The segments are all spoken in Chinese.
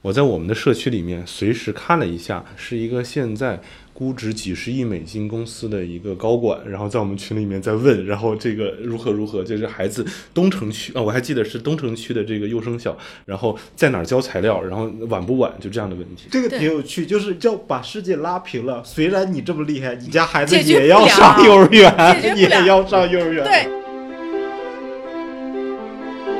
我在我们的社区里面随时看了一下，是一个现在估值几十亿美金公司的一个高管，然后在我们群里面在问，然后这个如何如何，就是孩子东城区啊，我还记得是东城区的这个幼升小，然后在哪儿交材料，然后晚不晚，就这样的问题。这个挺有趣，就是要把世界拉平了。虽然你这么厉害，你家孩子也要上幼儿园，也要上幼儿园。对，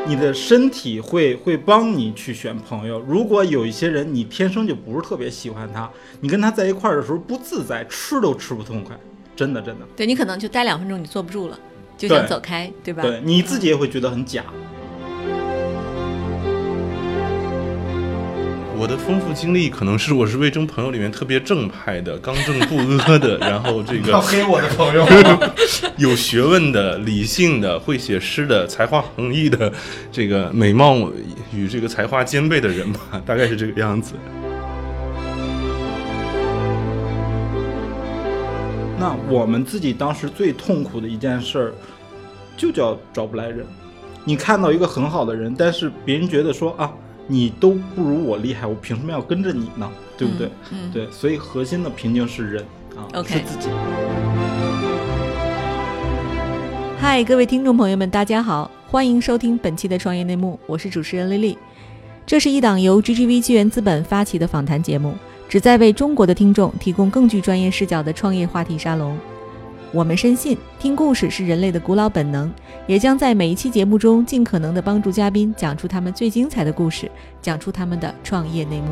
你的身体会会帮你去选朋友。如果有一些人你天生就不是特别喜欢他，你跟他在一块儿的时候不自在，吃都吃不痛快，真的真的。对你可能就待两分钟，你坐不住了，就想走开，对吧？对，你自己也会觉得很假。我的丰富经历可能是我是魏征朋友里面特别正派的、刚正不阿的，然后这个要 黑我的朋友，有学问的、理性的、会写诗的、才华横溢的，这个美貌与这个才华兼备的人吧，大概是这个样子。那我们自己当时最痛苦的一件事儿，就叫找不来人。你看到一个很好的人，但是别人觉得说啊，你都不如我厉害，我凭什么要跟着你呢？对不对？嗯，对，所以核心的瓶颈是人啊是自己。嗨，各位听众朋友们，大家好，欢迎收听本期的创业内幕，我是主持人丽丽。这是一档由 GGV 纪元资本发起的访谈节目，旨在为中国的听众提供更具专业视角的创业话题沙龙。我们深信，听故事是人类的古老本能，也将在每一期节目中尽可能的帮助嘉宾讲出他们最精彩的故事，讲出他们的创业内幕。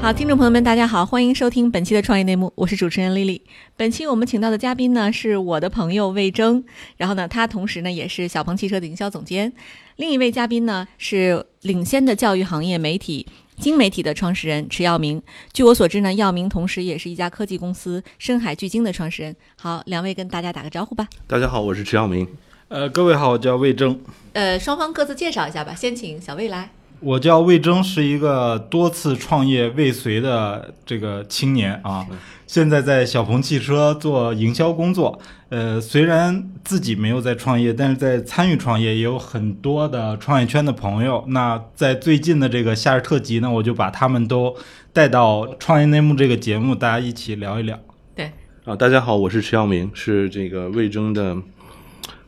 好，听众朋友们，大家好，欢迎收听本期的创业内幕，我是主持人丽丽。本期我们请到的嘉宾呢是我的朋友魏征，然后呢，他同时呢也是小鹏汽车的营销总监。另一位嘉宾呢是领先的教育行业媒体金媒体的创始人池耀明。据我所知呢，耀明同时也是一家科技公司深海巨鲸的创始人。好，两位跟大家打个招呼吧。大家好，我是池耀明。呃，各位好，我叫魏征，呃，双方各自介绍一下吧。先请小魏来。我叫魏征，是一个多次创业未遂的这个青年啊，现在在小鹏汽车做营销工作。呃，虽然自己没有在创业，但是在参与创业，也有很多的创业圈的朋友。那在最近的这个夏日特辑呢，我就把他们都带到《创业内幕》这个节目，大家一起聊一聊。对，啊，大家好，我是池耀明，是这个魏征的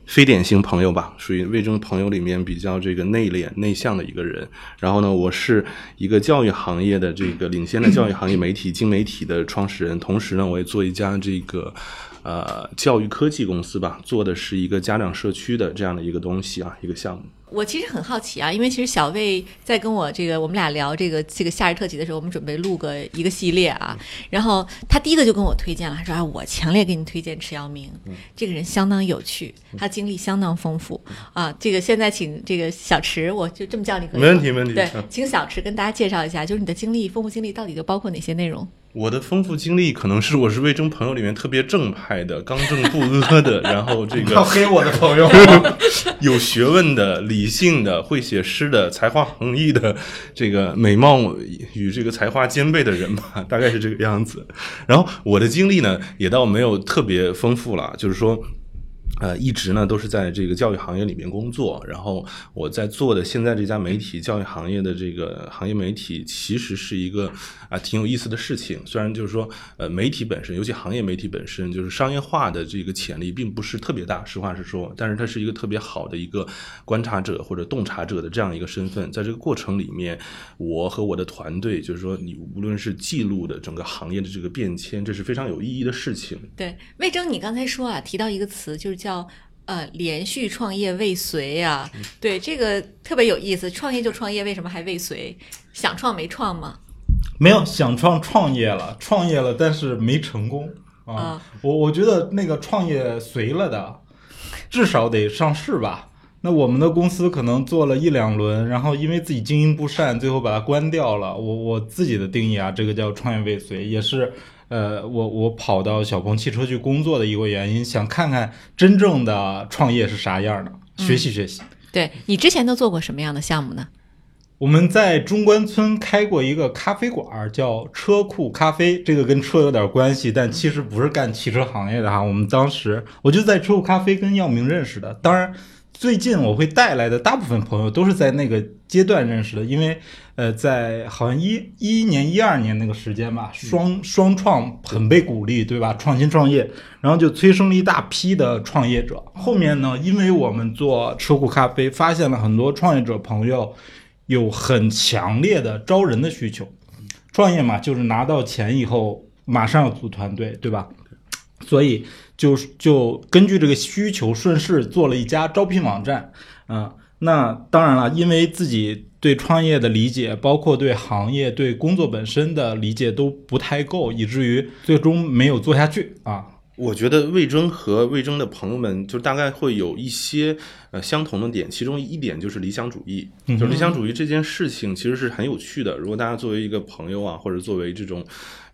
非典型朋友吧，属于魏征朋友里面比较这个内敛、内向的一个人。然后呢，我是一个教育行业的这个领先的教育行业媒体新媒体的创始人，同时呢，我也做一家这个呃教育科技公司吧，做的是一个家长社区的这样的一个东西啊，一个项目。我其实很好奇啊，因为其实小魏在跟我这个我们俩聊这个这个夏日特辑的时候，我们准备录个一个系列啊，然后他第一个就跟我推荐了，他说啊，我强烈给你推荐迟耀明，这个人相当有趣，他经历相当丰富啊。这个现在请这个小池，我就这么叫你可以？没问题没问题对嗯，请小池跟大家介绍一下，就是你的经历丰富经历到底都包括哪些内容？我的丰富经历可能是我是魏征朋友里面特别正派的、刚正不阿的，然后这个要黑我的朋友，有学问的、理性的、会写诗的、才华横溢的，这个美貌与这个才华兼备的人吧，大概是这个样子。然后我的经历呢，也倒没有特别丰富了，就是说。呃，一直呢都是在这个教育行业里面工作，然后我在做的现在这家媒体教育行业的这个行业媒体，其实是一个啊挺有意思的事情。虽然就是说，呃，媒体本身，尤其行业媒体本身，就是商业化的这个潜力并不是特别大，实话实说，但是它是一个特别好的一个观察者或者洞察者的这样一个身份。在这个过程里面，我和我的团队，就是说，你无论是记录的整个行业的这个变迁，这是非常有意义的事情。对，魏征，你刚才说啊，提到一个词，就是叫呃连续创业未遂啊，对，这个特别有意思。创业就创业，为什么还未遂？想创没创吗？没有想创创业了，创业了，但是没成功啊。啊我我觉得那个创业随了的，至少得上市吧。那我们的公司可能做了一两轮，然后因为自己经营不善，最后把它关掉了。我我自己的定义啊，这个叫创业未遂，也是呃，我我跑到小鹏汽车去工作的一个原因，想看看真正的创业是啥样的，学习学习。对你之前都做过什么样的项目呢？我们在中关村开过一个咖啡馆儿，叫车库咖啡。这个跟车有点关系，但其实不是干汽车行业的哈。我们当时我就在车库咖啡跟耀明认识的。当然，最近我会带来的大部分朋友都是在那个阶段认识的，因为呃，在好像一一年、一二年那个时间吧，双双创很被鼓励，对吧？创新创业，然后就催生了一大批的创业者。后面呢，因为我们做车库咖啡，发现了很多创业者朋友有很强烈的招人的需求。创业嘛，就是拿到钱以后马上要组团队，对吧？所以就就根据这个需求，顺势做了一家招聘网站。啊、那当然了，因为自己对创业的理解，包括对行业、对工作本身的理解都不太够，以至于最终没有做下去啊。我觉得魏征和魏征的朋友们就大概会有一些呃相同的点，其中一点就是理想主义。就是理想主义这件事情其实是很有趣的。如果大家作为一个朋友啊，或者作为这种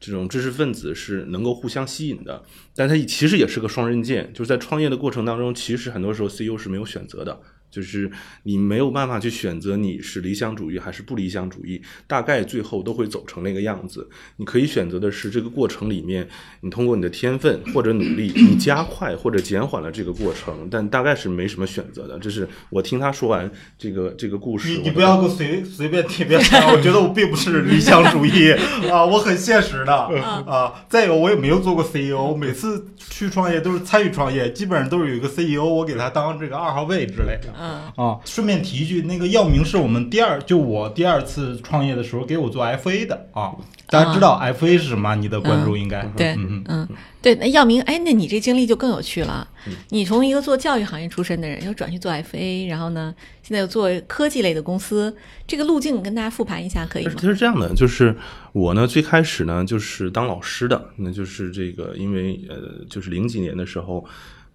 这种知识分子，是能够互相吸引的。但它其实也是个双刃剑，就是在创业的过程当中，其实很多时候 CEO 是没有选择的。就是你没有办法去选择你是理想主义还是不理想主义，大概最后都会走成那个样子。你可以选择的是这个过程里面，你通过你的天分或者努力，你加快或者减缓了这个过程，但大概是没什么选择的。这是我听他说完这个这个故事，你你不要给我随随便贴标签，我觉得我并不是理想主义啊，我很现实的啊。再有，我也没有做过 CEO，每次去创业都是参与创业，基本上都是有一个 CEO，我给他当这个二号位之类的。嗯啊，顺便提一句，那个耀明是我们第二，就我第二次创业的时候给我做 FA 的啊。大家知道 FA 是什么？你的观众应该对，嗯嗯嗯，对，那耀明，哎，那你这经历就更有趣了。你从一个做教育行业出身的人，又转去做 FA，然后呢，现在又做科技类的公司，这个路径跟大家复盘一下可以吗它？是这样的，就是我呢最开始呢就是当老师的，那就是这个因为呃就是零几年的时候。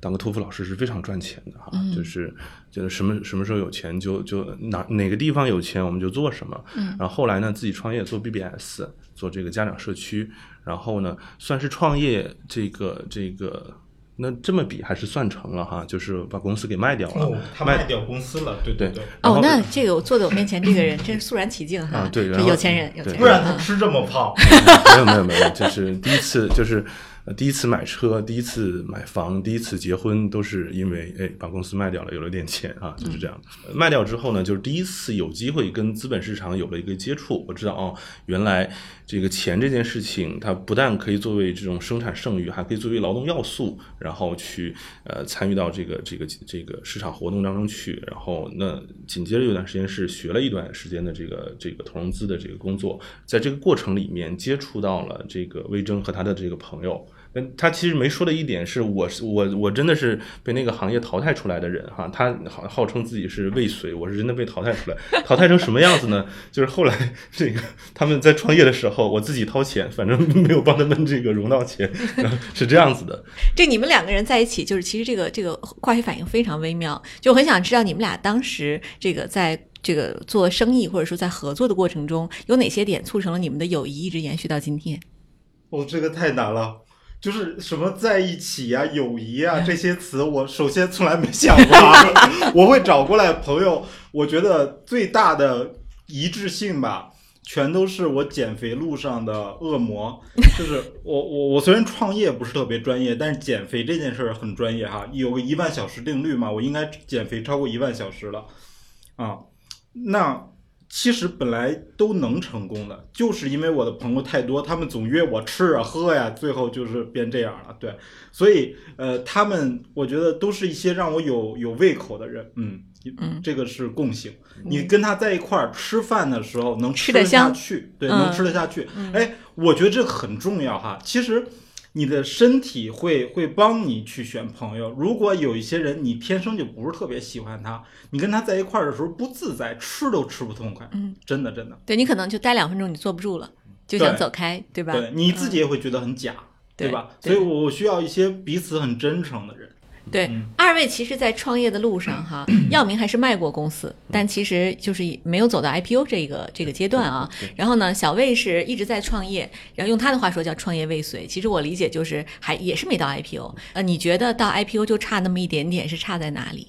当个托福老师是非常赚钱的哈，就是就是什么什么时候有钱就就哪哪个地方有钱我们就做什么。嗯，然后后来呢自己创业做 BBS，做这个家长社区，然后呢算是创业这个这个，那这么比还是算成了哈，就是把公司给卖掉了，哦，他卖掉公司了，对对对。哦，那这个我坐在我面前这个人真是肃然起敬哈，对有钱人，有钱人，不然他嗯吃这么胖。没有没有没有，就是第一次就是。呃第一次买车，第一次买房，第一次结婚，都是因为哎把公司卖掉了，有了点钱啊，就是这样。呃卖掉之后呢，就是第一次有机会跟资本市场有了一个接触。我知道哦，原来这个钱这件事情，它不但可以作为这种生产剩余，还可以作为劳动要素，然后去呃参与到这个这个这个市场活动当中去。然后那紧接着有段时间是学了一段时间的这个这个投融资的这个工作，在这个过程里面接触到了这个魏征和他的这个朋友。嗯，他其实没说的一点是，我是我我真的是被那个行业淘汰出来的人哈。他号号称自己是未遂，我是真的被淘汰出来。淘汰成什么样子呢？就是后来这个他们在创业的时候，我自己掏钱，反正没有帮他们这个融到钱，是这样子的。这你们两个人在一起，就是其实这个这个化学反应非常微妙，就很想知道你们俩当时这个在这个做生意或者说在合作的过程中，有哪些点促成了你们的友谊一直延续到今天？哦，这个太难了。就是什么在一起呀、友谊啊 这些词，我首先从来没想过啊。我会找过来朋友，我觉得最大的一致性吧，全都是我减肥路上的恶魔。就是我我我虽然创业不是特别专业，但是减肥这件事儿很专业哈。有个一万小时定律嘛，我应该减肥超过一万小时了啊。那其实本来都能成功的，就是因为我的朋友太多，他们总约我吃啊喝呀，最后就是变这样了。对，所以呃，他们我觉得都是一些让我有有胃口的人，嗯嗯这个是共性。你跟他在一块儿吃饭的时候能吃得下去，对，嗯能吃得下去。哎，我觉得这个很重要哈。其实。你的身体会会帮你去选朋友。如果有一些人你天生就不是特别喜欢他，你跟他在一块儿的时候不自在，吃都吃不痛快。嗯，真的真的。对你可能就待两分钟，你坐不住了，就想走开，对吧？对，你自己也会觉得很假，对吧？对所以我需要一些彼此很真诚的人。对，嗯二位其实，在创业的路上哈，耀明还是卖过公司，但其实就是没有走到 IPO 这个这个阶段啊。然后呢，小魏是一直在创业，然后用他的话说叫创业未遂。其实我理解就是还也是没到 IPO。呃，你觉得到 IPO 就差那么一点点，是差在哪里？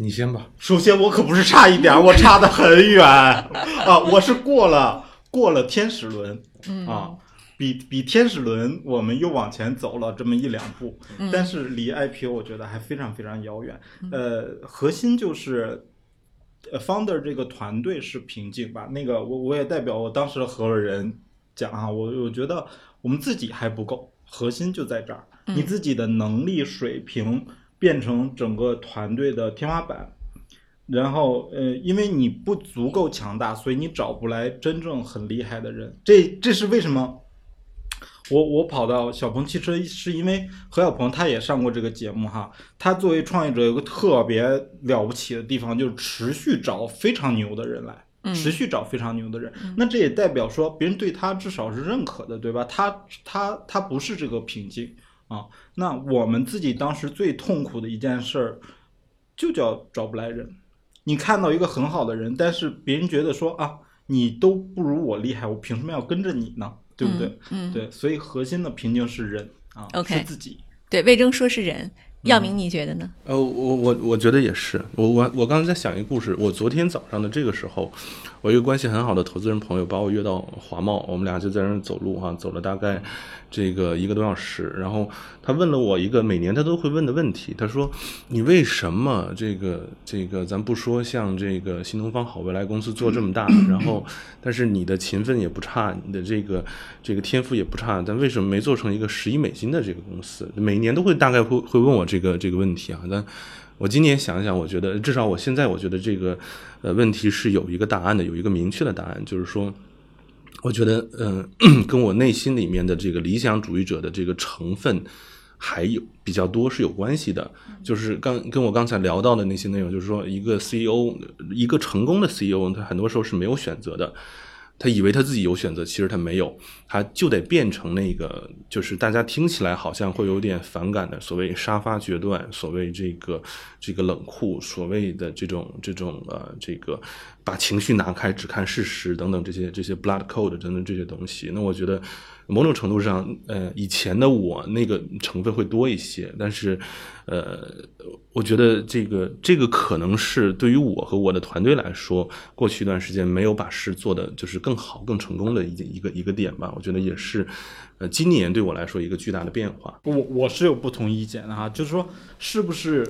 你先吧。首先，我可不是差一点，我差得很远 啊！我是过了过了天使轮嗯啊，比比天使轮我们又往前走了这么一两步，嗯但是离 IPO 我觉得还非常非常遥远。呃，核心就是。呃，founder 这个团队是瓶颈吧？那个我我也代表我当时的合伙人讲啊，我我觉得我们自己还不够，核心就在这儿，你自己的能力水平变成整个团队的天花板，然后呃，因为你不足够强大，所以你找不来真正很厉害的人，这这是为什么？我我跑到小鹏汽车，是因为何小鹏他也上过这个节目哈。他作为创业者有个特别了不起的地方，就是持续找非常牛的人来，嗯持续找非常牛的人。那这也代表说别人对他至少是认可的，对吧？他他他不是这个瓶颈啊。那我们自己当时最痛苦的一件事儿，就叫找不来人。你看到一个很好的人，但是别人觉得说啊，你都不如我厉害，我凭什么要跟着你呢？对不对？嗯，嗯对，所以核心的瓶颈是人啊 OK 是自己。对，魏征说是人，耀明你觉得呢？呃，我我我觉得也是，我我我刚才在想一个故事。我昨天早上的这个时候，我一个关系很好的投资人朋友把我约到华贸，我们俩就在那儿走路哈、走了大概这个一个多小时。然后他问了我一个每年他都会问的问题，他说：“你为什么这个这个咱不说像这个新东方好未来公司做这么大，然后但是你的勤奋也不差，你的这个这个天赋也不差，但为什么没做成一个十亿美金的这个公司？每年都会大概会会问我这个这个问题啊，但。我今年想想，我觉得至少我现在我觉得这个呃问题是有一个答案的，有一个明确的答案，就是说，我觉得嗯、跟我内心里面的这个理想主义者的这个成分还有比较多是有关系的。就是刚跟我刚才聊到的那些内容，就是说一个 CEO，一个成功的 CEO，他很多时候是没有选择的。他以为他自己有选择，其实他没有，他就得变成那个，就是大家听起来好像会有点反感的所谓沙发决断，所谓这个这个冷酷，所谓的这种这种呃这个把情绪拿开，只看事实等等这些这些 blood code 等等这些东西。那我觉得某种程度上，呃，以前的我那个成分会多一些，但是呃，我觉得这个这个可能是对于我和我的团队来说，过去一段时间没有把事做的就是更好、更成功的一一个一个点吧。我觉得也是，呃，今年对我来说一个巨大的变化。我我是有不同意见的哈，就是说是不是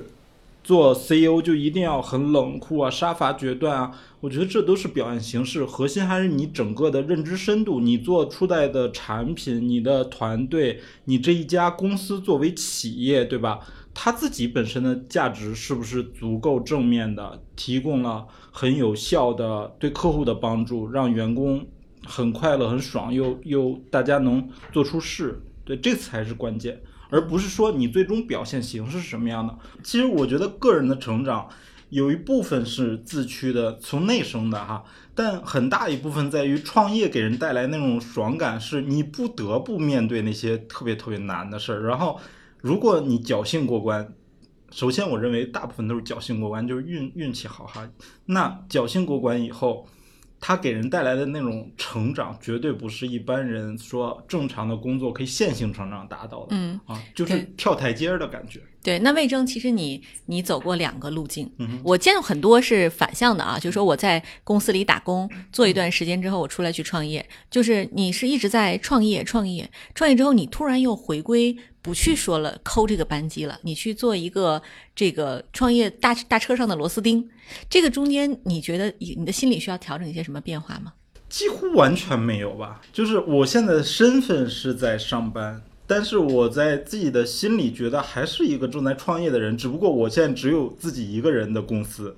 做 CEO 就一定要很冷酷啊、杀伐决断啊？我觉得这都是表现形式，核心还是你整个的认知深度，你做出来的产品、你的团队、你这一家公司作为企业，对吧？它自己本身的价值是不是足够正面的，提供了很有效的对客户的帮助，让员工很快乐、很爽，又又大家能做出事，对，这才是关键，而不是说你最终表现形式是什么样的。其实我觉得个人的成长有一部分是自驱的，从内生的哈，但很大一部分在于创业给人带来那种爽感，是你不得不面对那些特别特别难的事儿，然后。如果你侥幸过关，首先我认为大部分都是侥幸过关，就是运运气好哈。那侥幸过关以后，它给人带来的那种成长，绝对不是一般人说正常的工作可以线性成长达到的。嗯啊，就是跳台阶儿的感觉。对，那魏征，其实你你走过两个路径，嗯哼我见过很多是反向的啊，就是说我在公司里打工做一段时间之后，我出来去创业，就是你是一直在创业创业创业之后，你突然又回归，不去说了抠这个扳机了，你去做一个这个创业大大车上的螺丝钉，这个中间你觉得你的心理需要调整一些什么变化吗？几乎完全没有吧。就是我现在的身份是在上班，但是我在自己的心里觉得还是一个正在创业的人，只不过我现在只有自己一个人的公司。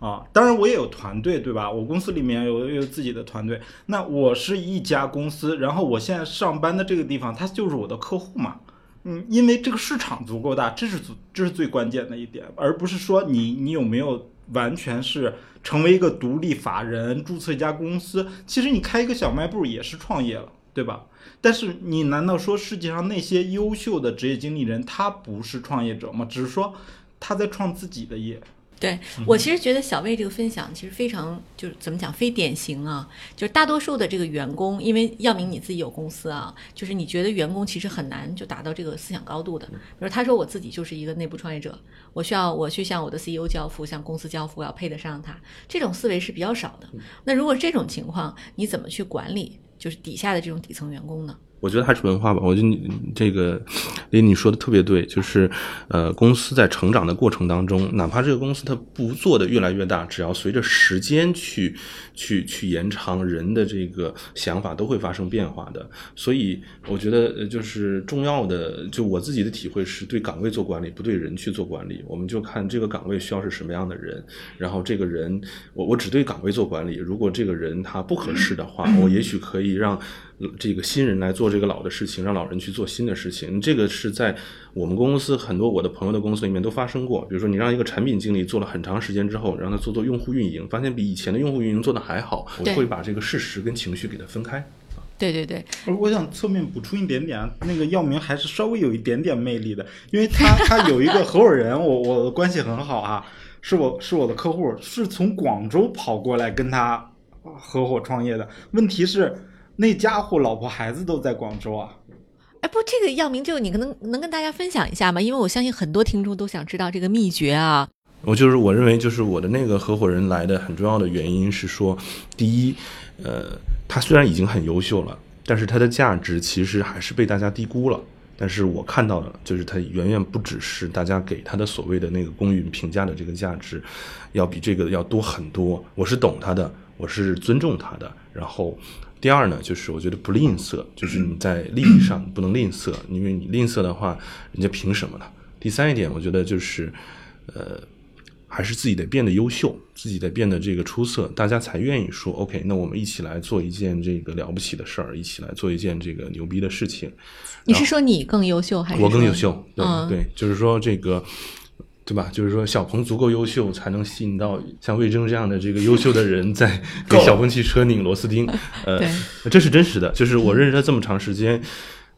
啊，当然我也有团队，对吧？我公司里面有有自己的团队。那我是一家公司，然后我现在上班的这个地方，它就是我的客户嘛。嗯，因为这个市场足够大，这是足这是最关键的一点，而不是说你你有没有完全是成为一个独立法人，注册一家公司。其实你开一个小卖部也是创业了，对吧？但是你难道说世界上那些优秀的职业经理人他不是创业者吗？只是说他在创自己的业。对我其实觉得小魏这个分享其实非常就是怎么讲非典型啊，就是大多数的这个员工，因为耀明你自己有公司啊，就是你觉得员工其实很难就达到这个思想高度的。比如他说我自己就是一个内部创业者，我需要我去向我的 CEO 交付，向公司交付，我要配得上他，这种思维是比较少的。那如果这种情况，你怎么去管理就是底下的这种底层员工呢？我觉得还是文化吧。我觉得你这个，林你说的特别对，就是呃，公司在成长的过程当中，哪怕这个公司它不做的越来越大，只要随着时间去去去延长，人的这个想法都会发生变化的。所以我觉得呃就是重要的，就我自己的体会是对岗位做管理，不对人去做管理。我们就看这个岗位需要是什么样的人，然后这个人，我我只对岗位做管理。如果这个人他不合适的话，我也许可以让。这个新人来做这个老的事情，让老人去做新的事情，这个是在我们公司很多我的朋友的公司里面都发生过。比如说，你让一个产品经理做了很长时间之后，让他做做用户运营，发现比以前的用户运营做的还好。我会把这个事实跟情绪给它分开。对对对，我想侧面补充一点点啊，那个药明还是稍微有一点点魅力的，因为他他有一个合伙人，我我的关系很好啊，是我是我的客户，是从广州跑过来跟他合伙创业的。问题是。那家伙老婆孩子都在广州啊！哎，不，这个药明就你可能能跟大家分享一下吗？因为我相信很多听众都想知道这个秘诀啊。我就是我认为，就是我的那个合伙人来的很重要的原因是说，第一，呃，他虽然已经很优秀了，但是他的价值其实还是被大家低估了。但是我看到的，就是他远远不只是大家给他的所谓的那个公允评价的这个价值，要比这个要多很多。我是懂他的，我是尊重他的，然后。第二呢，就是我觉得不吝啬，就是你在利益上不能吝啬，因为你吝啬的话，人家凭什么呢？第三一点，我觉得就是，呃，还是自己得变得优秀，自己得变得这个出色，大家才愿意说 OK，那我们一起来做一件这个了不起的事儿，一起来做一件这个牛逼的事情。你是说你更优秀还是我更优秀？对对，就是说这个。对吧？就是说，小鹏足够优秀，才能吸引到像魏征这样的这个优秀的人，在给小鹏汽车拧螺丝钉。呃，这是真实的。就是我认识他这么长时间，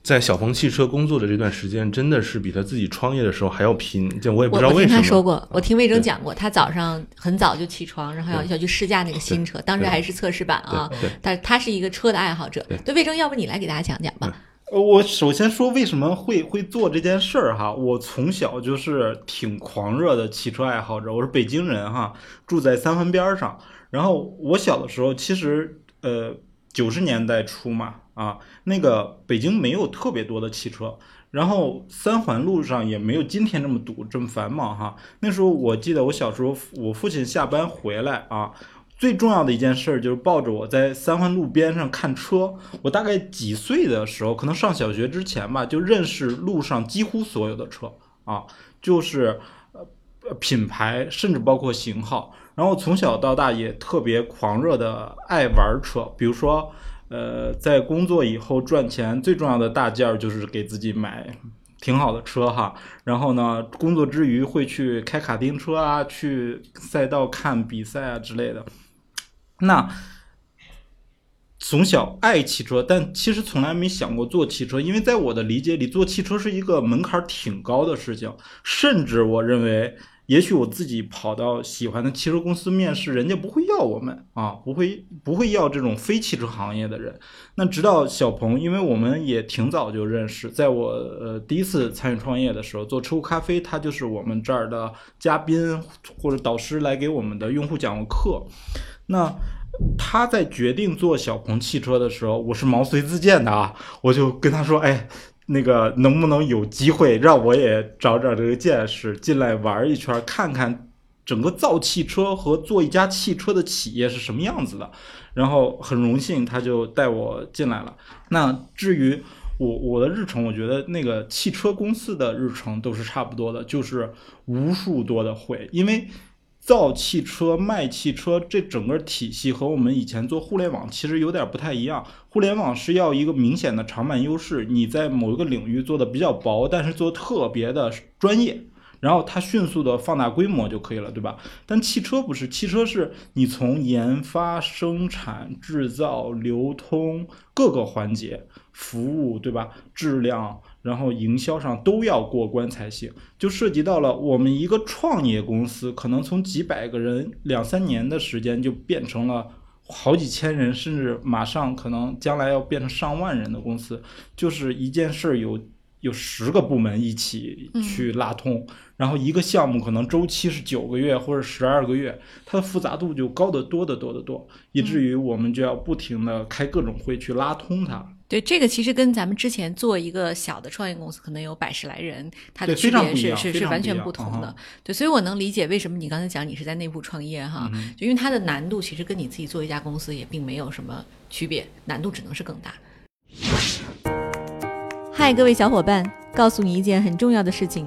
在小鹏汽车工作的这段时间，真的是比他自己创业的时候还要拼。就我也不知道为什么。他说过，我听魏征讲过，他早上很早就起床，然后要要去试驾那个新车，当时还是测试版啊。但他是一个车的爱好者。对魏征，要不你来给大家讲讲吧。我首先说为什么会会做这件事儿哈。我从小就是挺狂热的汽车爱好者，我是北京人哈，住在三环边上。然后我小的时候，其实呃九十年代初嘛啊，那个北京没有特别多的汽车，然后三环路上也没有今天这么堵这么繁忙哈。那时候我记得我小时候，我父亲下班回来啊。最重要的一件事就是抱着我在三环路边上看车。我大概几岁的时候，可能上小学之前吧，就认识路上几乎所有的车啊，就是呃品牌，甚至包括型号。然后从小到大也特别狂热的爱玩车，比如说呃，在工作以后赚钱最重要的大件儿就是给自己买挺好的车哈。然后呢，工作之余会去开卡丁车啊，去赛道看比赛啊之类的。那从小爱汽车，但其实从来没想过做汽车，因为在我的理解里，做汽车是一个门槛挺高的事情。甚至我认为，也许我自己跑到喜欢的汽车公司面试，人家不会要我们啊，不会不会要这种非汽车行业的人。那直到小鹏，因为我们也挺早就认识，在我呃第一次参与创业的时候，做车库咖啡，他就是我们这儿的嘉宾或者导师来给我们的用户讲过课。那他在决定做小鹏汽车的时候，我是毛遂自荐的啊，我就跟他说：“哎，那个能不能有机会让我也长长这个见识，进来玩一圈，看看整个造汽车和做一家汽车的企业是什么样子的？”然后很荣幸，他就带我进来了。那至于我我的日程，我觉得那个汽车公司的日程都是差不多的，就是无数多的会，因为。造汽车、卖汽车，这整个体系和我们以前做互联网其实有点不太一样。互联网是要一个明显的长板优势，你在某一个领域做的比较薄，但是做特别的专业，然后它迅速的放大规模就可以了，对吧？但汽车不是，汽车是你从研发、生产、制造、流通各个环节，服务，对吧？质量。然后营销上都要过关才行，就涉及到了我们一个创业公司，可能从几百个人两三年的时间就变成了好几千人，甚至马上可能将来要变成上万人的公司。就是一件事儿有有十个部门一起去拉通，然后一个项目可能周期是九个月或者十二个月，它的复杂度就高得多得多得多，以至于我们就要不停的开各种会去拉通它。对，这个其实跟咱们之前做一个小的创业公司，可能有百十来人，它的区别是是是完全不同嗯的。对，所以我能理解为什么你刚才讲你是在内部创业哈，嗯就因为它的难度其实跟你自己做一家公司也并没有什么区别，难度只能是更大。嗨，各位小伙伴，告诉你一件很重要的事情：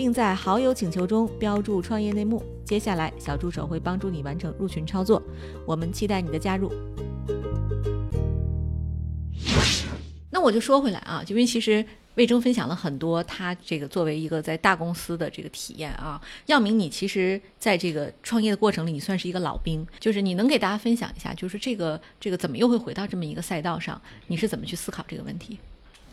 并在好友请求中标注“创业内幕”。接下来，小助手会帮助你完成入群操作。我们期待你的加入。那我就说回来啊，就因为其实魏征分享了很多他这个作为一个在大公司的这个体验啊。耀明，你其实在这个创业的过程里，你算是一个老兵，就是你能给大家分享一下，就是这个这个怎么又会回到这么一个赛道上？你是怎么去思考这个问题？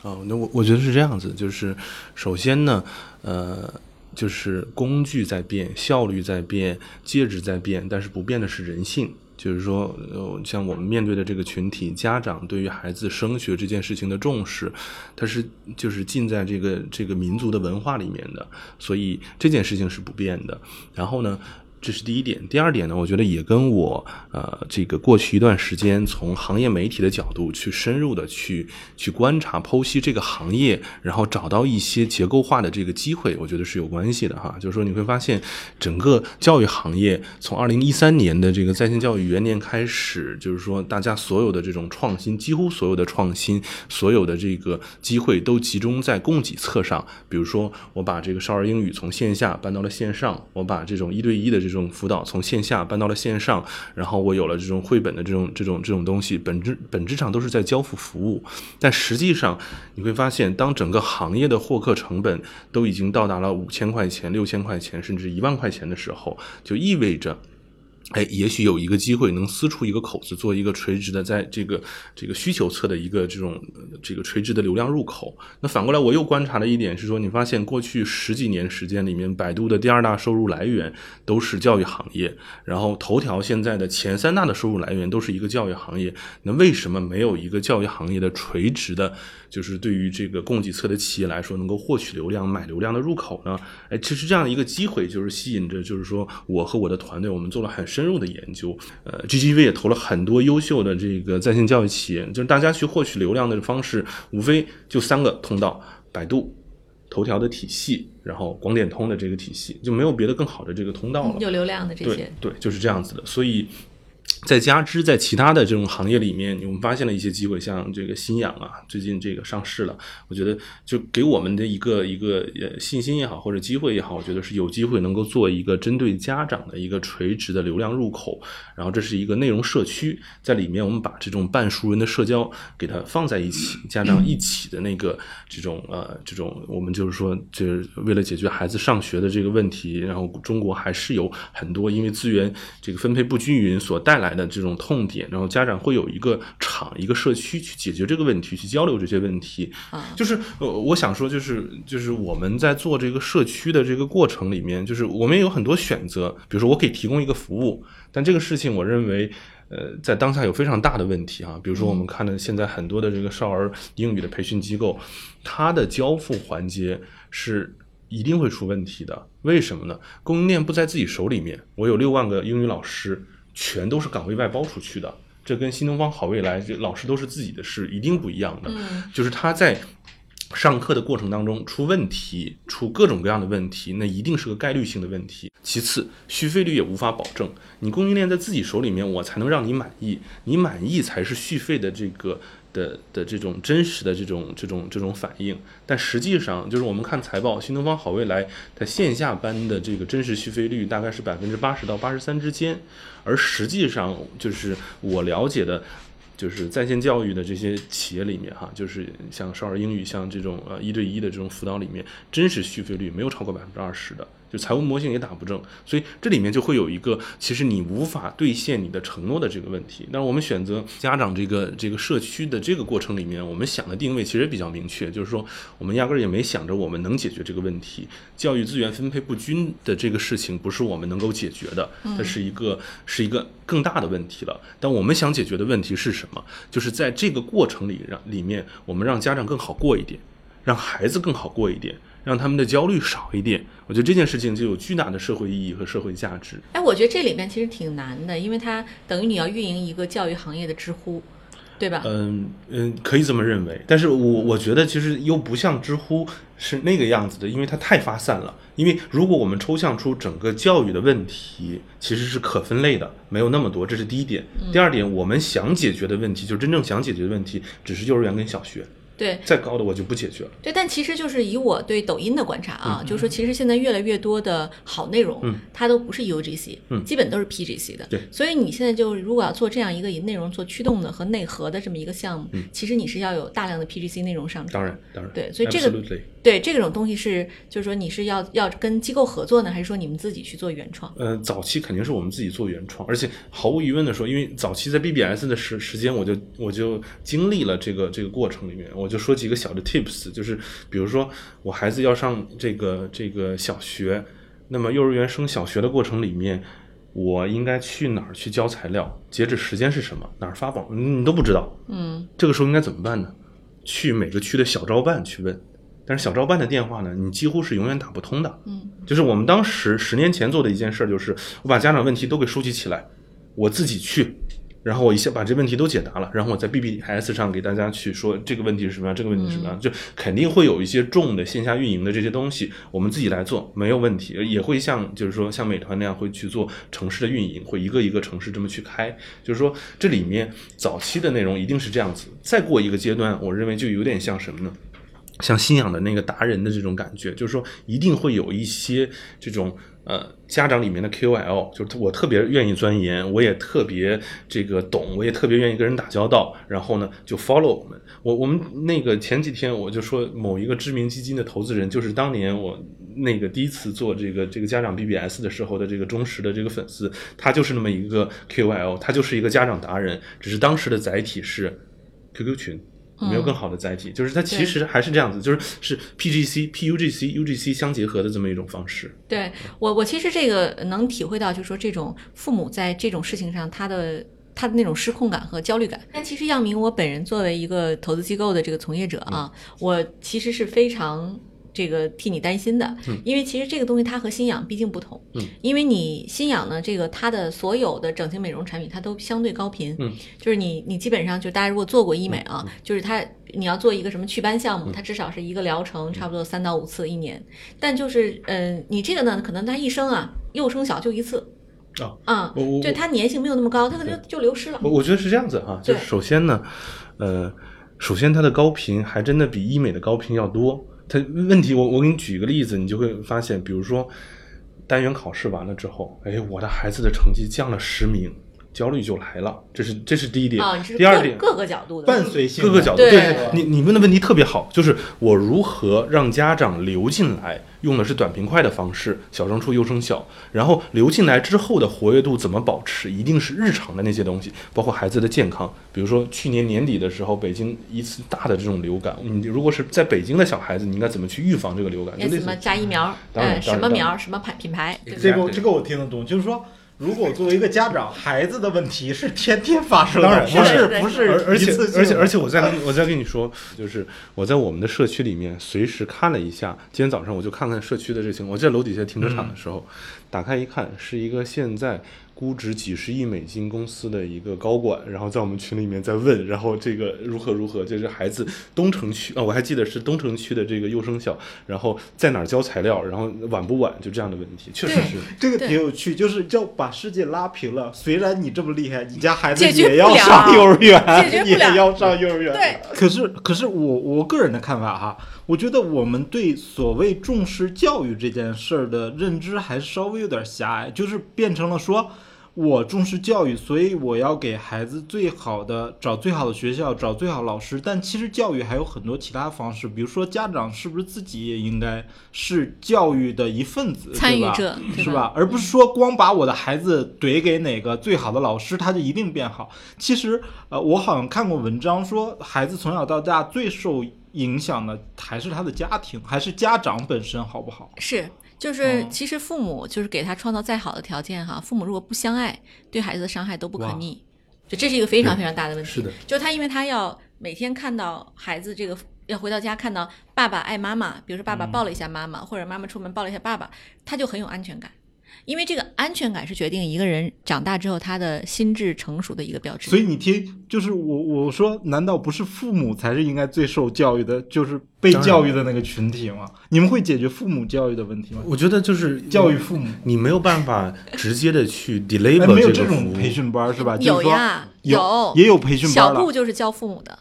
哦，那我我觉得是这样子，就是首先呢，呃，就是工具在变，效率在变，介质在变，但是不变的是人性。就是说，呃，像我们面对的这个群体，家长对于孩子升学这件事情的重视，它是就是浸在这个这个民族的文化里面的，所以这件事情是不变的。然后呢？这是第一点，第二点呢，我觉得也跟我呃这个过去一段时间从行业媒体的角度去深入的去去观察剖析这个行业，然后找到一些结构化的这个机会，我觉得是有关系的哈。就是说你会发现，整个教育行业从二零一三年的这个在线教育元年开始，就是说大家所有的这种创新，几乎所有的创新，所有的这个机会都集中在供给侧上。比如说，我把这个少儿英语从线下搬到了线上，我把这种一对一的这种这种辅导从线下搬到了线上，然后我有了这种绘本的这种这种这种东西，本质本质上都是在交付服务。但实际上，你会发现，当整个行业的获客成本都已经到达了五千块钱、六千块钱，甚至一万块钱的时候，就意味着。哎，也许有一个机会能撕出一个口子，做一个垂直的，在这个这个需求侧的一个这种这个垂直的流量入口。那反过来，我又观察了一点是说，你发现过去十几年时间里面，百度的第二大收入来源都是教育行业，然后头条现在的前三大的收入来源都是一个教育行业。那为什么没有一个教育行业的垂直的，就是对于这个供给侧的企业来说，能够获取流量、买流量的入口呢？哎，其实这样的一个机会，就是吸引着，就是说我和我的团队，我们做了很深入的研究。呃，GGV 也投了很多优秀的这个在线教育企业，就是大家去获取流量的方式，无非就三个通道：百度。头条的体系，然后广点通的这个体系，就没有别的更好的这个通道了。有流量的这些对，对，就是这样子的。所以，在加之在其他的这种行业里面，我们发现了一些机会，像这个新氧啊，最近这个上市了，我觉得就给我们的一个一个呃信心也好，或者机会也好，我觉得是有机会能够做一个针对家长的一个垂直的流量入口。然后这是一个内容社区，在里面我们把这种半熟人的社交给它放在一起，家长一起的那个这种呃这种，我们就是说，就是为了解决孩子上学的这个问题，然后中国还是有很多因为资源这个分配不均匀所带来的这种痛点，然后家长会有一个场一个社区去解决这个问题，去交流这些问题。啊，就是呃，我想说，就是就是我们在做这个社区的这个过程里面，就是我们也有很多选择，比如说我可以提供一个服务，但这个事情我认为。呃，在当下有非常大的问题啊，比如说我们看的现在很多的这个少儿英语的培训机构，它的交付环节是一定会出问题的。为什么呢？供应链不在自己手里面，我有六万个英语老师，全都是岗位外包出去的，这跟新东方好未来这老师都是自己的事，一定不一样的。嗯就是他在上课的过程当中出问题，出各种各样的问题，那一定是个概率性的问题。其次，续费率也无法保证，你供应链在自己手里面，我才能让你满意，你满意才是续费的这个。的的这种真实的这种这种这种反应，但实际上就是我们看财报，新东方好未来它线下班的这个真实续费率大概是百分之八十到八十三之间，而实际上就是我了解的。就是在线教育的这些企业里面，哈，就是像少儿英语，像这种呃一对一的这种辅导里面，真实续费率没有超过百分之二十的，就财务模型也打不正，所以这里面就会有一个其实你无法兑现你的承诺的这个问题。但是我们选择家长这个这个社区的这个过程里面，我们想的定位其实比较明确，就是说我们压根儿也没想着我们能解决这个问题。教育资源分配不均的这个事情不是我们能够解决的，它是一个是一个更大的问题了。但我们想解决的问题是什么？就是在这个过程里让里面，我们让家长更好过一点，让孩子更好过一点。让他们的焦虑少一点，我觉得这件事情就有巨大的社会意义和社会价值。哎，我觉得这里面其实挺难的，因为它等于你要运营一个教育行业的知乎，对吧？嗯嗯，可以这么认为。但是我我觉得其实又不像知乎是那个样子的，因为它太发散了。因为如果我们抽象出整个教育的问题，其实是可分类的，没有那么多。这是第一点。第二点，我们想解决的问题，就是真正想解决的问题，只是幼儿园跟小学。对，再高的我就不解决了。对，但其实就是以我对抖音的观察啊，就是说其实现在越来越多的好内容，它都不是 UGC，嗯，基本都是 PGC 的。对，所以你现在就如果要做这样一个以内容做驱动的和内核的这么一个项目，其实你是要有大量的 PGC 内容上当然，当然。对，所以这个对这种东西是，就是说你是要要跟机构合作呢，还是说你们自己去做原创？呃，早期肯定是我们自己做原创，而且毫无疑问的说，因为早期在 BBS 的时时间，我就我就经历了这个这个过程里面，我就说几个小的。tips 就是，比如说我孩子要上这个这个小学，那么幼儿园升小学的过程里面，我应该去哪儿去交材料？截止时间是什么？哪儿发榜？你都不知道。嗯，这个时候应该怎么办呢？去每个区的小招办去问，但是小招办的电话呢，你几乎是永远打不通的。嗯，就是我们当时十年前做的一件事，就是我把家长问题都给收集起来，我自己去。然后我一下把这问题都解答了，然后我在 BBS 上给大家去说这个问题是什么样，这个问题是什么样，就肯定会有一些重的线下运营的这些东西，我们自己来做没有问题，也会像就是说像美团那样会去做城市的运营，会一个一个城市这么去开，就是说这里面早期的内容一定是这样子，再过一个阶段，我认为就有点像什么呢？像信仰的那个达人的这种感觉，就是说一定会有一些这种。呃，家长里面的 QL 就是我特别愿意钻研，我也特别这个懂，我也特别愿意跟人打交道。然后呢，就 follow 我们。我我们那个前几天我就说某一个知名基金的投资人，就是当年我那个第一次做这个这个家长 BBS 的时候的这个忠实的这个粉丝，他就是那么一个 QL，他就是一个家长达人，只是当时的载体是 QQ 群。没有更好的载体，就是它其实还是这样子，就是是 PGC、PUGC、UGC 相结合的这么一种方式。对我，我其实这个能体会到，就是说这种父母在这种事情上，他的他的那种失控感和焦虑感。但其实样明，我本人作为一个投资机构的这个从业者啊，我其实是非常。这个替你担心的，因为其实这个东西它和新氧毕竟不同，嗯，因为你新氧呢，这个它的所有的整形美容产品它都相对高频，嗯，就是你你基本上就大家如果做过医美啊，就是它你要做一个什么祛斑项目，它至少是一个疗程，差不多三到五次一年，但就是嗯，你这个呢，可能它一生啊，幼升小就一次，啊，嗯，对它粘性没有那么高，它可能就流失了。我我觉得是这样子哈，就是首先呢，呃，首先它的高频还真的比医美的高频要多。他问题，我我给你举一个例子，你就会发现，比如说单元考试完了之后，哎，我的孩子的成绩降了十名。焦虑就来了，这是这是第一点。第二点，各个角度的伴随性，各个角度。对，你你问的问题特别好，就是我如何让家长流进来，用的是短平快的方式，小升初、幼升小，然后流进来之后的活跃度怎么保持？一定是日常的那些东西，包括孩子的健康。比如说去年年底的时候，北京一次大的这种流感，你如果是在北京的小孩子，你应该怎么去预防这个流感？什么加疫苗？嗯，什么苗？什么牌品牌？这个这个我听得懂，就是说。如果作为一个家长，孩子的问题是天天发生的，不是不是，而且而且而且，我再跟我再跟你说，就是我在我们的社区里面随时看了一下，今天早上我就看看社区的这情况。我在楼底下停车场的时候，打开一看，是一个现在。估值几十亿美金公司的一个高管，然后在我们群里面在问，然后这个如何如何，就是孩子东城区啊，我还记得是东城区的这个幼升小，然后在哪儿交材料，然后晚不晚，就这样的问题，确实是这个挺有趣，就是叫把世界拉平了。虽然你这么厉害，你家孩子也要上幼儿园，也要上幼儿园。对，可是可是我我个人的看法哈，我觉得我们对所谓重视教育这件事儿的认知还稍微有点狭隘，就是变成了说。我重视教育，所以我要给孩子最好的找最好的学校，找最好老师。但其实教育还有很多其他方式，比如说家长是不是自己也应该是教育的一份子，对吧参与者对是吧吧？而不是说光把我的孩子怼给哪个最好的老师，他就一定变好。其实，呃，我好像看过文章说，孩子从小到大最受影响的还是他的家庭，还是家长本身好不好？是，就是哦其实父母就是给他创造再好的条件哈，父母如果不相爱，对孩子的伤害都不可逆。就这是一个非常非常大的问题。是的，就他因为他要每天看到孩子这个要回到家看到爸爸爱妈妈，比如说爸爸嗯抱了一下妈妈，或者妈妈出门抱了一下爸爸，他就很有安全感。因为这个安全感是决定一个人长大之后他的心智成熟的一个标志。所以你听，就是我我说，难道不是父母才是应该最受教育的，就是被教育的那个群体吗？你们会解决父母教育的问题吗？我觉得就是教育父母，你没有办法直接的去 哎，deliver 没有这种培训班是吧？有呀，有也有培训班小。布就是教父母的，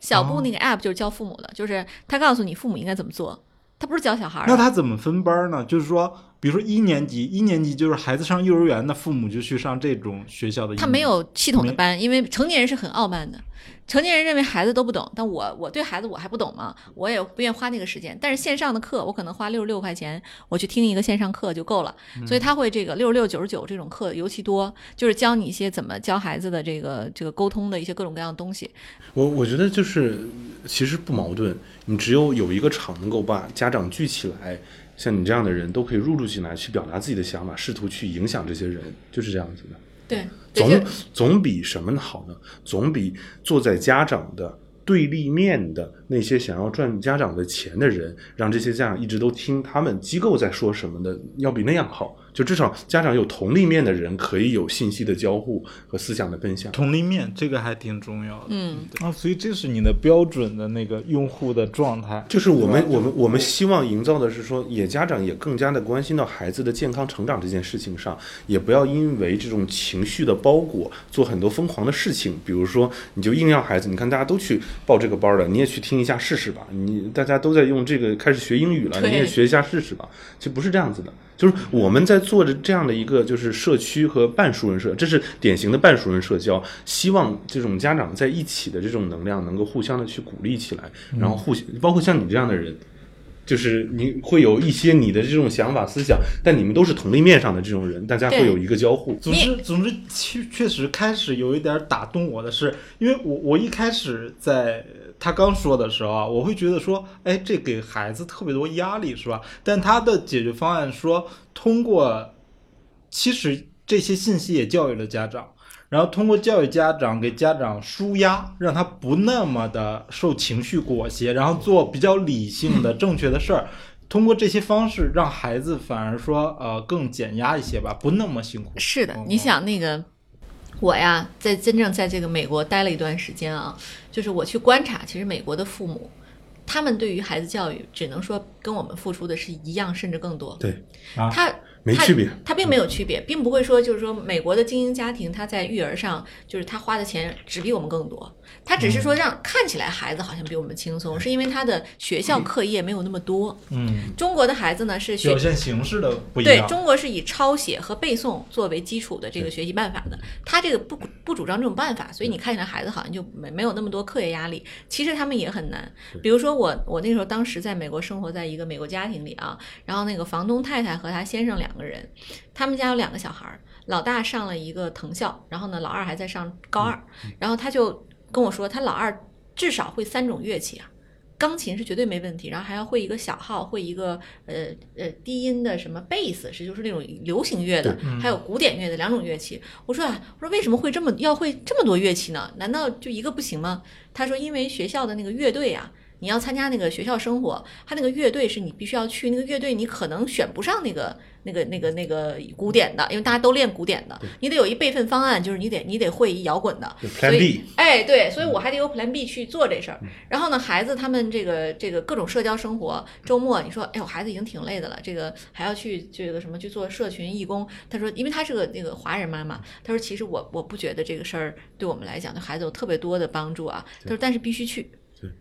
小布哦那个 app 就是教父母的，就是他告诉你父母应该怎么做，他不是教小孩儿。那他怎么分班呢？就是说，比如说一年级，一年级就是孩子上幼儿园，的父母就去上这种学校的。他没有系统的班，因为成年人是很傲慢的。成年人认为孩子都不懂，但我我对孩子我还不懂吗？我也不愿意花那个时间。但是线上的课，我可能花六十六块钱，我去听一个线上课就够了。嗯所以他会这个六十六、九十九这种课尤其多，就是教你一些怎么教孩子的这个这个沟通的一些各种各样的东西。我我觉得就是其实不矛盾，你只有有一个场能够把家长聚起来，像你这样的人都可以入驻进来，去表达自己的想法，试图去影响这些人，就是这样子的。对，总总比什么好呢？总比坐在家长的对立面的那些想要赚家长的钱的人，让这些家长一直都听他们机构在说什么的，要比那样好。就至少家长有同立面的人，可以有信息的交互和思想的分享。同立面，这个还挺重要的。嗯，啊，所以这是你的标准的那个用户的状态。就是我们我们我们希望营造的是说，也家长也更加的关心到孩子的健康成长这件事情上，也不要因为这种情绪的包裹做很多疯狂的事情。比如说，你就硬要孩子，你看大家都去报这个班了，你也去听一下试试吧。你大家都在用这个开始学英语了，你也学一下试试吧。其实不是这样子的，就是我们在做着这样的一个就是社区和半熟人社，这是典型的半熟人社交。希望这种家长在一起的这种能量能够互相的去鼓励起来，然后互相包括像你这样的人。就是你会有一些你的这种想法思想，但你们都是同立面上的这种人，大家会有一个交互。总之，总之，确确实开始有一点打动我的是，因为我我一开始在他刚说的时候啊，我会觉得说，哎，这给孩子特别多压力，是吧？但他的解决方案说，通过其实这些信息也教育了家长，然后通过教育家长，给家长舒压，让他不那么的受情绪裹挟，然后做比较理性的、正确的事儿。通过这些方式，让孩子反而说，呃，更减压一些吧，不那么辛苦。是的哦，你想那个我呀，在真正在这个美国待了一段时间啊，就是我去观察，其实美国的父母，他们对于孩子教育，只能说跟我们付出的是一样，甚至更多。对，啊他他没区别。他并没有区别，并不会说就是说美国的精英家庭他在育儿上就是他花的钱只比我们更多，他只是说让看起来孩子好像比我们轻松，是因为他的学校课业没有那么多。嗯，中国的孩子呢是学表现形式的不一样对。中国是以抄写和背诵作为基础的这个学习办法的，他这个不不主张这种办法，所以你看起来孩子好像就没没有那么多课业压力，其实他们也很难。比如说我我那时候当时在美国生活在一个美国家庭里啊，然后那个房东太太和他先生两个人，他们家有两个小孩儿，老大上了一个藤校，然后呢老二还在上高二，然后他就跟我说，他老二至少会三种乐器啊。钢琴是绝对没问题，然后还要会一个小号，会一个呃呃低音的什么贝斯，是就是那种流行乐的，还有古典乐的两种乐器。我说啊，我说为什么会这么要会这么多乐器呢？难道就一个不行吗？他说因为学校的那个乐队啊，你要参加那个学校生活，他那个乐队是你必须要去，那个乐队你可能选不上那个那个那个那个古典的，因为大家都练古典的，你得有一备份方案，就是你得你得会一摇滚的。所 Plan 以 B，哎，对，所以我还得有 Plan B 去做这事儿。然后呢，孩子他们这个这个各种社交生活，周末你说，哎，我孩子已经挺累的了，这个还要去这个什么去做社群义工。他说，因为他是个那个华人妈妈，他说其实我我不觉得这个事儿对我们来讲对孩子有特别多的帮助啊。他说，但是必须去。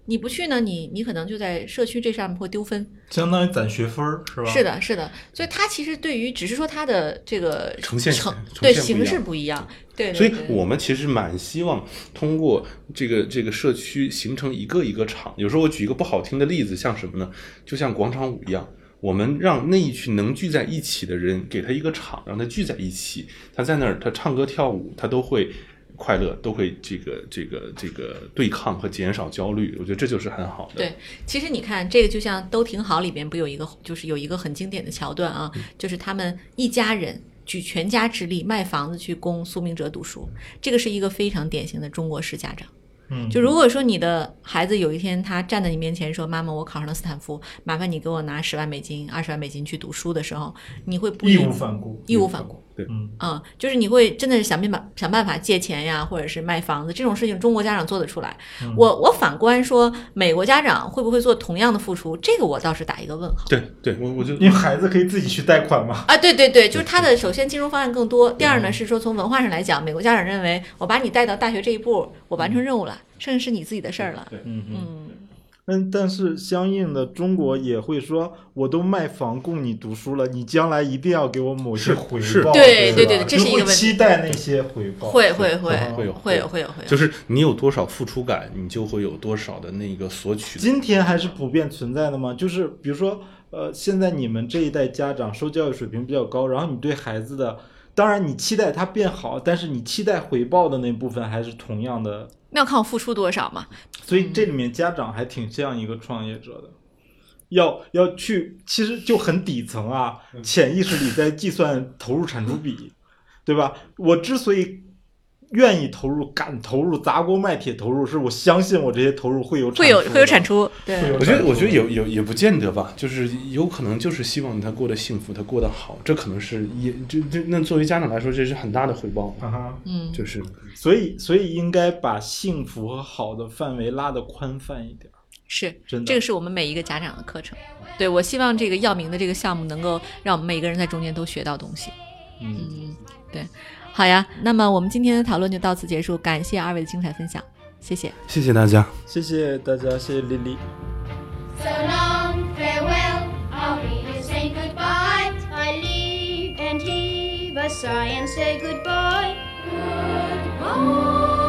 你不去呢，你你可能就在社区这上面会丢分。相当于攒学分儿是吧？是的，是的，所以它其实对于只是说它的这个呈现呈呈现不一对形式不一样，对，对所以我们其实蛮希望通过这个这个社区形成一个一个场。有时候我举一个不好听的例子，像什么呢？就像广场舞一样，我们让那一群能聚在一起的人，给他一个场，让他聚在一起，他在那儿他唱歌跳舞，他都会。快乐都会这个这个这个对抗和减少焦虑，我觉得这就是很好的。对，其实你看这个就像都挺好里边不有一个就是有一个很经典的桥段啊，就是他们一家人举全家之力卖房子去供苏明哲读书，这个是一个非常典型的中国式家长。嗯，就如果说你的孩子有一天他站在你面前说：“妈妈，我考上了斯坦福，麻烦你给我拿十万美金、二十万美金去读书”的时候，你会不义无反顾，义无反顾。对，嗯，嗯，就是你会真的是想办法想办法借钱呀，或者是卖房子这种事情，中国家长做得出来。我我反观说，美国家长会不会做同样的付出？这个我倒是打一个问号。对对，我我就因为孩子可以自己去贷款嘛。啊，对对对，就是他的首先金融方案更多，第二呢是说从文化上来讲，美国家长认为我把你带到大学这一步，我完成任务了，剩下是你自己的事儿了。对嗯嗯。嗯，嗯，但是相应的，中国也会说，我都卖房供你读书了，你将来一定要给我某些是回报，对对对对这是一个问题就会期待那些回报，会会会嗯会有会有会有会，就是你有多少付出感，你就会有多少的那个索取。今天还是普遍存在的吗？就是比如说，呃，现在你们这一代家长受教育水平比较高，然后你对孩子的，当然你期待它变好，但是你期待回报的那部分还是同样的，那要看我付出多少嘛。所以这里面家长还挺像一个创业者的。要要去，其实就很底层啊，潜意识里在计算投入产出比，对吧？我之所以愿意投入、敢投入、砸锅卖铁投入，是我相信我这些投入会有会有会有产产出，对我觉得，我觉得有有也不见得吧，就是有可能就是希望他过得幸福，他过得好，这可能是也这这那作为家长来说，这是很大的回报，啊哈。嗯，就是所以，所以应该把幸福和好的范围拉得宽泛一点。是真的这个是我们每一个家长的课程。对我希望这个耀明的这个项目能够让我们每个人在中间都学到东西。嗯，嗯，对，好呀。那么我们今天的讨论就到此结束，感谢二位的精彩分享，谢谢。谢谢大家。谢谢大家，谢谢丽丽。So long, farewell, I'll really say goodbye. I leave and heave a sigh and say goodbye. Goodbye.